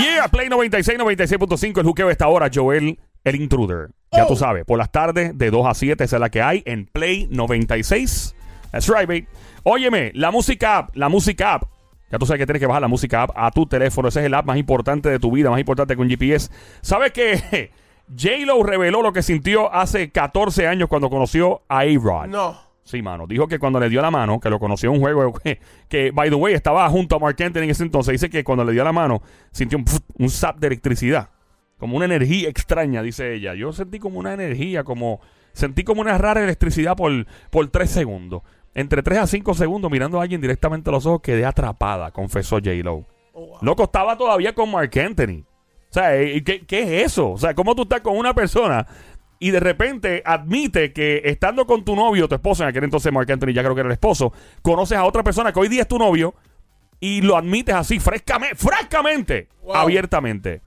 Yeah, Play 96, 96.5, el juqueo esta hora, Joel, el intruder. Ya tú sabes, por las tardes de 2 a 7, esa es la que hay en Play 96. That's right, babe. Óyeme, la música app, la música app. Ya tú sabes que tienes que bajar la música app a tu teléfono. Ese es el app más importante de tu vida, más importante que un GPS. ¿Sabes que J-Lo reveló lo que sintió hace 14 años cuando conoció a A-Rod? No. Sí, mano. Dijo que cuando le dio la mano, que lo conoció en un juego, que, que, by the way, estaba junto a Mark Anthony en ese entonces. Dice que cuando le dio la mano, sintió un, un zap de electricidad. Como una energía extraña, dice ella. Yo sentí como una energía, como. Sentí como una rara electricidad por, por tres segundos. Entre tres a cinco segundos, mirando a alguien directamente a los ojos, quedé atrapada, confesó J-Lo. Oh, wow. Loco, estaba todavía con Mark Anthony. O sea, ¿y ¿qué, ¿qué es eso? O sea, ¿cómo tú estás con una persona y de repente admite que estando con tu novio, tu esposo, en aquel entonces Mark Anthony ya creo que era el esposo, conoces a otra persona que hoy día es tu novio y lo admites así, frescamente, francamente, Wow. abiertamente.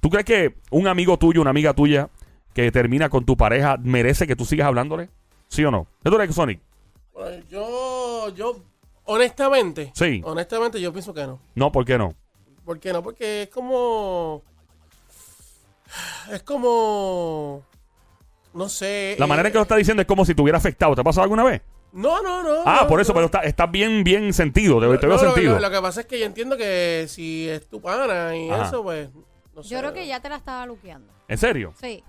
¿Tú crees que un amigo tuyo, una amiga tuya que termina con tu pareja merece que tú sigas hablándole? ¿Sí o no? ¿Qué tú crees, Sonic? Bueno, yo, yo, honestamente, Sí. honestamente yo pienso que no. No, ¿por qué no? ¿Por qué no? Porque es como, es como, no sé. La eh, manera en que lo está diciendo es como si te hubiera afectado. ¿Te ha pasado alguna vez? No, no, no. Ah, no, por eso, no. pero está, está bien, bien sentido. Te, te veo No, lo, sentido. lo- lo que pasa es que yo entiendo que si es tu pana y Ajá. eso, pues, no sé. Yo creo que ya te la estaba luqueando. ¿En serio? Sí.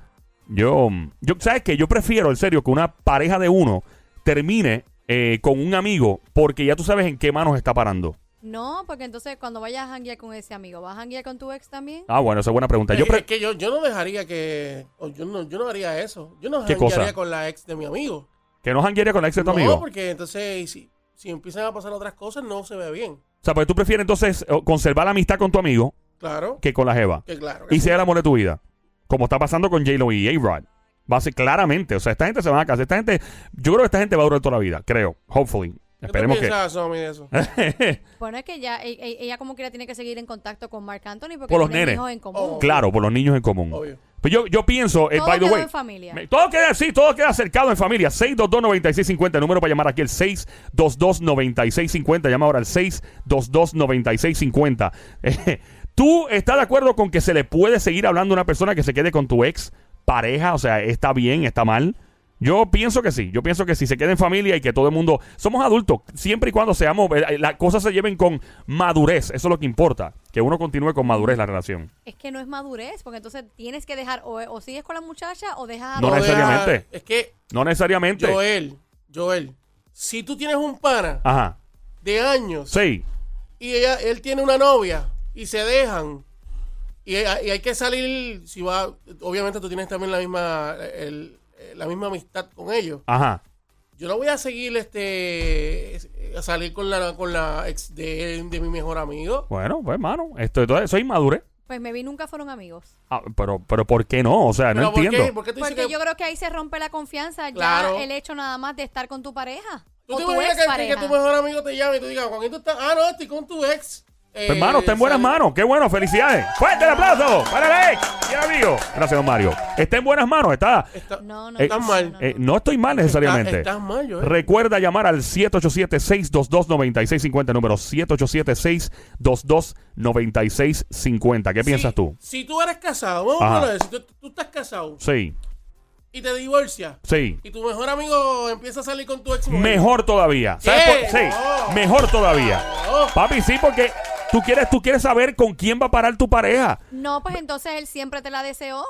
Yo, yo, ¿sabes qué? Yo prefiero, en serio, que una pareja de uno termine eh, con un amigo porque ya tú sabes en qué manos está parando. No, porque entonces cuando vayas a janguear con ese amigo, ¿vas a janguear con tu ex también? Ah, bueno, esa es buena pregunta. Yo Es- pre- es que yo, yo no dejaría que, yo no, yo no haría eso. Yo no ¿Qué cosa? con la ex de mi amigo. que no janguearía con la ex de tu no, amigo. porque entonces si, si empiezan a pasar otras cosas no se ve bien. O sea, porque tú prefieres entonces eh, conservar la amistad con tu amigo Claro. que con la jeva. Que claro. que Y sí. sea el amor de tu vida. Como está pasando con J-Lo y A-Rod. Va a ser claramente. O sea, esta gente se van a casar. Esta gente, yo creo que esta gente va a durar toda la vida. Creo. Hopefully. ¿Qué tú Esperemos que. piensas, Somi, de eso? Bueno, es que ya e- e- ella como quiera tiene que seguir en contacto con Mark Anthony porque Por los tienen nenes. hijos en común. Oh. claro, por los niños en común. Obvio. Pues yo, yo pienso, eh, Todo by the quedó way. en familia. me- todo queda, sí, todo queda acercado en familia. 622-9650, el número para llamar aquí, el 622-9650. Llama ahora al 622-9650. Eh, ¿Tú estás de acuerdo con que se le puede seguir hablando a una persona que se quede con tu ex pareja? O sea, ¿está bien, está mal? Yo pienso que sí. Yo pienso que si se queda en familia y que todo el mundo. Somos adultos, siempre y cuando seamos. eh, Las cosas se lleven con madurez. Eso es lo que importa. Que uno continúe con madurez la relación. Es que no es madurez, porque entonces tienes que dejar o, o sigues con la muchacha o dejas a No deja- necesariamente. es que, No necesariamente. Joel, Joel, si tú tienes un pana Ajá. de años Sí. y ella, él tiene una novia y se dejan y, y hay que salir, si va, obviamente tú tienes también la misma, el- la misma amistad con ellos. Ajá. Yo no voy a seguir este a salir con la con la ex de, de mi mejor amigo. Bueno, pues, hermano, esto, esto- eso es inmadurez. Pues maybe nunca fueron amigos. Ah, pero, pero, ¿por qué no? O sea, no Pero ¿por entiendo. qué? ¿Por qué tú dices Porque que- yo creo que ahí se rompe la confianza Claro. ya el hecho nada más de estar con tu pareja. ¿Tú o te imaginas que, que, tu mejor amigo te llame y tú digas, ¿con quién tú estás? Ah, no, estoy con tu ex. Pues, Eh, hermano, está en buenas manos. Qué bueno, felicidades. Fuerte el aplauso para el ex. Y amigo. Gracias, don Mario. Está en buenas manos. Está. Está- No, no, Eh, estás no, mal. no, no. eh, no estoy mal necesariamente. Estás, estás mal, Joel. Recuerda llamar al 787-622-9650, número 787-622-9650. ¿Qué piensas Si- tú? Si tú eres casado, vamos Ajá. a poner, si tú, tú estás casado Sí, y te divorcias sí. y tu mejor amigo empieza a salir con tu ex mujer. Mejor todavía. ¿Sabes ¿Qué? por- Sí, mejor todavía. Papi, sí, porque tú quieres, tú quieres saber con quién va a parar tu pareja. No, pues entonces él siempre te la deseó.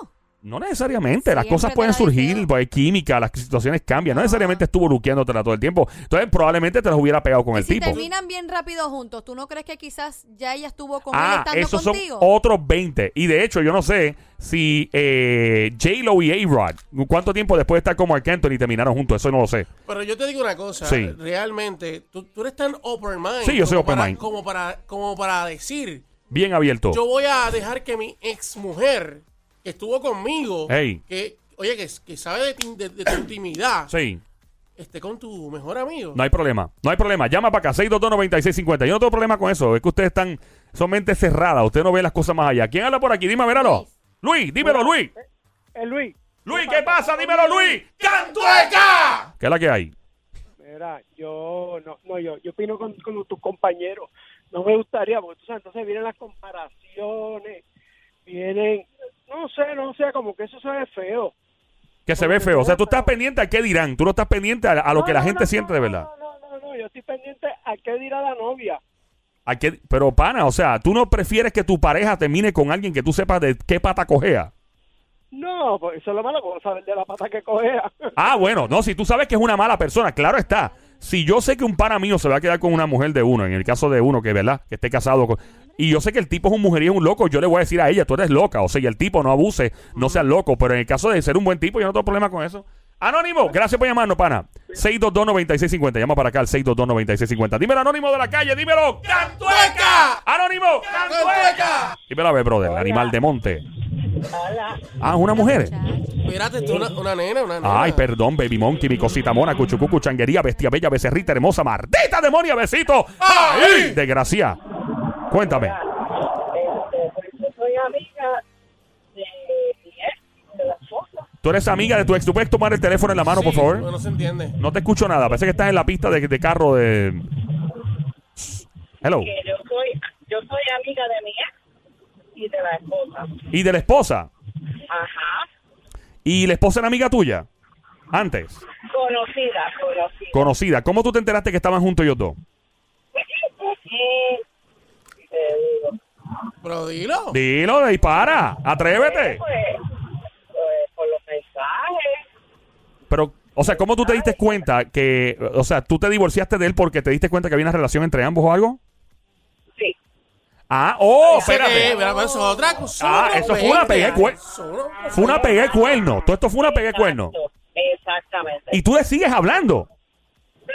No necesariamente, las cosas pueden surgir, pues hay química, las situaciones cambian. No necesariamente estuvo luqueándote todo el tiempo. Entonces, probablemente te las hubiera pegado con Y el si tipo. terminan bien rápido juntos, ¿tú no crees que quizás ya ella estuvo con él Ah, estando esos contigo? son otros 20. Y de hecho, yo no sé si eh, J-Lo y A-Rod, ¿cuánto tiempo después de estar con Mark Anthony terminaron juntos? Eso no lo sé. Pero yo te digo una cosa, Sí. realmente, tú, tú eres tan open mind. Sí, yo soy como open para- mind. Como para, como para decir, Bien abierto. yo voy a dejar que mi ex mujer, que estuvo conmigo, Hey. que, oye, que, que sabe de, ti- de- de tu intimidad, Sí. esté con tu mejor amigo. No hay problema, no hay problema. Llama para acá, 622-9650. Yo no tengo problema con eso. Es que ustedes están, son mente cerrada. Usted no ve las cosas más allá. ¿Quién habla por aquí? Dime, míralo. Luis, dímelo, Luis. Eh, Luis, Luis, ¿qué pasa? Dímelo, Luis. ¡Cantueca! ¿Qué es la que hay? mira, yo no, no yo, yo opino con, con tus compañeros. no me gustaría, porque tú sabes, entonces vienen las comparaciones, vienen, no sé, no sé, como que eso se ve feo. Que se ve feo. O sea, tú estás pendiente a qué dirán. Tú no estás pendiente a, a lo No, que la no, gente no, siente de verdad. No, no, no, no, yo estoy pendiente a qué dirá la novia. ¿A qué- Pero, pana, o sea, tú no prefieres que tu pareja termine con alguien que tú sepas de qué pata cojea. No, pues eso es lo malo, como saber de la pata que cogea. Ah, bueno, no, si tú sabes que es una mala persona, claro está. Si yo sé que un pana mío se va a quedar con una mujer de uno, en el caso de uno que, ¿verdad? Que esté casado con... Y yo sé que el tipo es un mujerío, es un loco, yo le voy a decir a ella, tú eres loca. O sea, y el tipo no abuse, no seas loco. Pero en el caso de ser un buen tipo, yo no tengo problema con eso. Anónimo, gracias por llamarnos, pana. 622-9650. Llama para acá al 622-9650. Dímelo, Anónimo de la calle, dímelo. ¡Cantueca! ¡Anónimo! ¡Cantueca! Dímelo a ver, brother, animal de monte. Ah, una mujer. Esto una, una nena, una nena. Ay, perdón, baby monkey, mi cosita mona, cuchucucu, changuería, bestia bella, becerrita hermosa, maldita demonia, besito. ¡Ay! Desgracia. Cuéntame. Este, pues yo soy amiga de mi ex, de la esposa. ¿Tú eres amiga de tu ex? ¿Tú puedes tomar el teléfono en la mano, por favor? No se entiende. No te escucho nada. Parece que estás en la pista de, de carro de... Hello. Que yo soy, yo soy amiga de mi ex y de la esposa. ¿Y de la esposa? Ajá. ¿Y la esposa era amiga tuya? Antes. Conocida, conocida. Conocida. ¿Cómo tú te enteraste que estaban juntos ellos dos? Te digo, Pero dilo. Dilo, dispara. Atrévete. pues, pues, por los mensajes. Pero, o sea, ¿cómo tú te diste cuenta que, o sea, tú te divorciaste de él porque te diste cuenta que había una relación entre ambos o algo? Ah, oh, espérate. pero eso es otra cosa. Ah, eso fue una pegué cue- Eso no- Fue una pegué de cuerno. Todo esto fue una pegué de cuerno. Exactamente. Y tú le sigues hablando. Sí,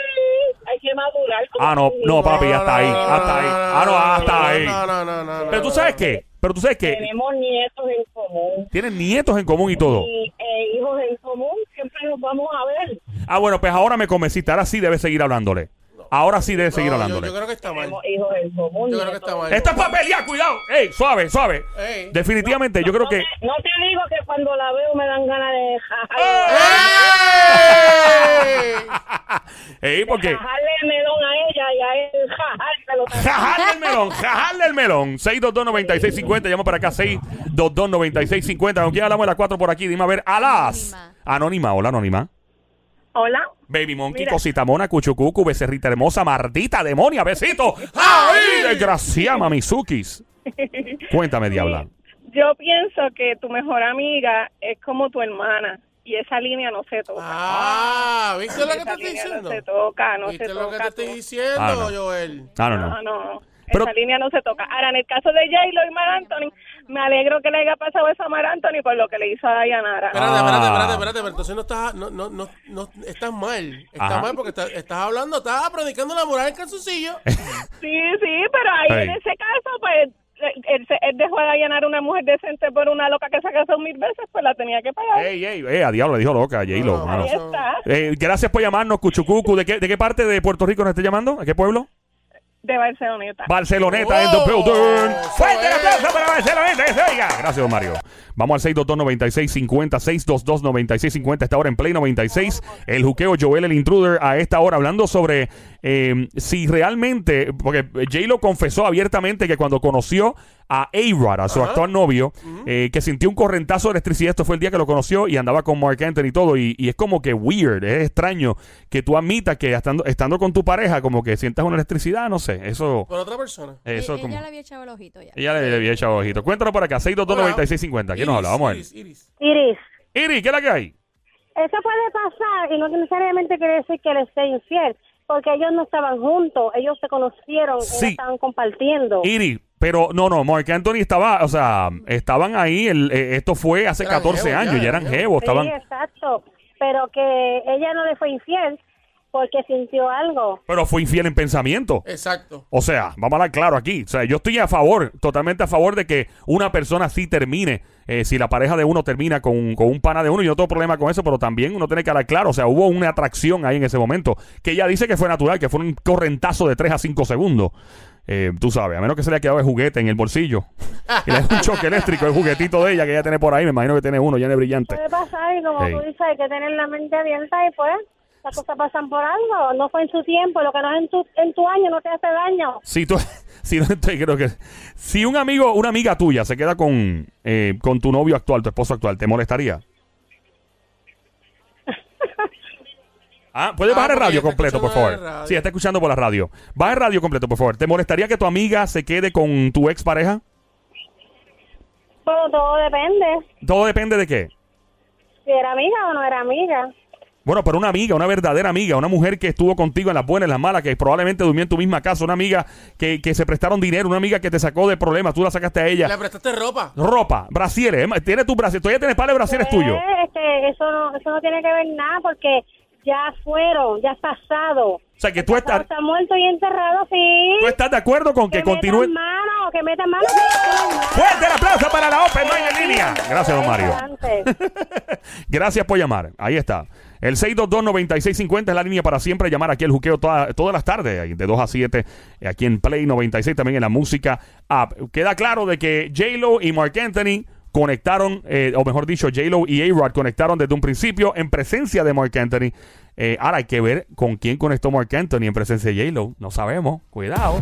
hay que madurar. Ah, no, no, papi, hasta ahí, hasta ahí. Ah, no, hasta ahí. No, no, no, no. Pero tú sabes qué, pero tú sabes que Tenemos nietos en común. tienen nietos en común y todo. Y eh, hijos en común, siempre nos vamos a ver. Ah, bueno, pues ahora me convenciste. Ahora sí debes seguir hablándole. Ahora sí debes seguir No, yo, hablándole. yo creo que está mal. Hijos en común. Yo creo que está mal. Esto es para pelear, cuidado. Ey, suave, suave. Ey. Definitivamente, yo creo No que... te- No te digo que cuando la veo me dan ganas de jajar. ¡Ey! Ey, porque... Jajarle el melón a ella y a él jajárselo. Jajarle el melón, jajarle el melón. 622-9650, llama para acá, 622-9650. ¿Con quién hablamos de las cuatro por aquí? Dime a ver, alas. Anónima. Anónima, hola, anónima. Hola. Baby Monkey, Mira. cosita mona, cuchucucu, becerrita hermosa, mardita, demonia, besito. ¡Ay! Desgracia, mamizukis. Cuéntame, diabla. Yo pienso que tu mejor amiga es como tu hermana y esa línea no se toca. Ah, ¿viste lo que te estoy diciendo? no se toca, no ¿Viste se lo que toca. te estoy diciendo, Ah, no. Joel? Ah, no, No, no. no. Pero- esa línea no se toca. Ahora, en el caso de J-Lo y Mar Anthony, me alegro que le haya pasado eso a Mar Anthony por lo que le hizo a Dayanara. Espérate, Ah. espérate, espérate, espérate, pero entonces no estás, no, no, no, no estás mal. Estás Ajá. mal porque estás, estás hablando, estás predicando la moral en calzoncillo. Sí, sí, pero ahí Ey. en ese caso, pues, él, se- él dejó a Dayanara una mujer decente por una loca que se casó mil veces, pues la tenía que pagar. Ey, ey, ey, a diablo le dijo loca, J-Lo. No, mano. Ahí está. Eh, gracias por llamarnos, Cuchucucu. ¿De qué, ¿De qué parte de Puerto Rico nos está llamando? ¿A qué pueblo? De Barceloneta. Barceloneta en the Oh, building. Fuerte es. aplauso para Barceloneta, que se oiga. Gracias, don Mario. Vamos al 622-9650, 622-9650, esta hora en Play 96. El juqueo Joel, el intruder, a esta hora, hablando sobre eh, si realmente, porque J-Lo confesó abiertamente que cuando conoció a A-Rod, a su Ajá. actual novio, eh, que sintió un correntazo de electricidad. Esto fue el día que lo conoció y andaba con Mark Anthony y todo. Y, y es como que weird, es extraño que tú admitas que estando, estando con tu pareja, como que sientas una electricidad, no sé. Eso, Con otra persona. eso E- como. Ella le había echado el ojito ya. Ella le, le había echado ojito. Cuéntanos por acá, 622-9650. ¿Quién nos habla? Vamos a ver. Iris, Iris. Iris, Iri, ¿qué es la que hay? eso puede pasar y no necesariamente quiere decir que le esté infiel, porque ellos no estaban juntos, ellos se conocieron, Sí. ellos estaban compartiendo. Iri, pero no, no, Mark Anthony estaba, o sea, estaban ahí, el, eh, esto fue hace Eran 14 jevos, años, ya, ya eran eran jevos, estaban... Sí, exacto, pero que ella no le fue infiel porque sintió algo. Pero fue infiel en pensamiento. Exacto. O sea, vamos a hablar claro aquí. O sea, yo estoy a favor, totalmente a favor de que una persona sí termine. eh, si la pareja de uno termina con, con un pana de uno, yo no tengo problema con eso, pero también uno tiene que hablar claro. O sea, hubo una atracción ahí en ese momento. Que ella dice que fue natural, que fue un correntazo de 3 a 5 segundos. Eh, tú sabes, a menos que se le haya quedado el juguete en el bolsillo. y le da un choque eléctrico, el juguetito de ella que ella tiene por ahí. Me imagino que tiene uno lleno de brillante. Puede pasar y como Ey. tú dices, hay que tener la mente abierta y pues Las cosas pasan por algo. No fue en su tiempo. Lo que no es en tu, en tu año no te hace daño. Si tú, si no estoy, creo que si un amigo, una amiga tuya se queda con, eh, con tu novio actual, tu esposo actual, ¿te molestaría? Ah, puedes Ah, bajar el radio completo, por favor. Sí, está escuchando por la radio. Baja el radio completo, por favor. ¿Te molestaría que tu amiga se quede con tu ex pareja? Todo depende. Todo depende de qué. Si era amiga o no era amiga. Bueno, pero una amiga, una verdadera amiga, una mujer que estuvo contigo en las buenas y en las malas, que probablemente durmió en tu misma casa, una amiga que, que se prestaron dinero, una amiga que te sacó de problemas, tú la sacaste a ella. Le prestaste ropa. Ropa, brasieres, eh, tiene tu brasier, todavía tienes par de brasieres tuyos. Eh, este, eso, no, eso no tiene que ver nada porque ya fueron, ya es pasado. O sea, que tú estás, Está muerto y enterrado, sí. tú estás de acuerdo con que, que continúe. metan mano, que metan mano. Fuerte el aplauso para la Open Line en línea. Gracias, don Mario. Gracias por llamar. Ahí está. El 622-9650 es la línea para siempre llamar aquí el juqueo toda- todas las tardes, de 2 a 7, eh, aquí en Play 96, también en la música app. Queda claro de que J-Lo y Mark Anthony conectaron, eh, o mejor dicho, J-Lo y A-Rod conectaron desde un principio en presencia de Mark Anthony. Eh, ahora hay que ver con quién conectó Mark Anthony en presencia de J-Lo. No sabemos. Cuidado.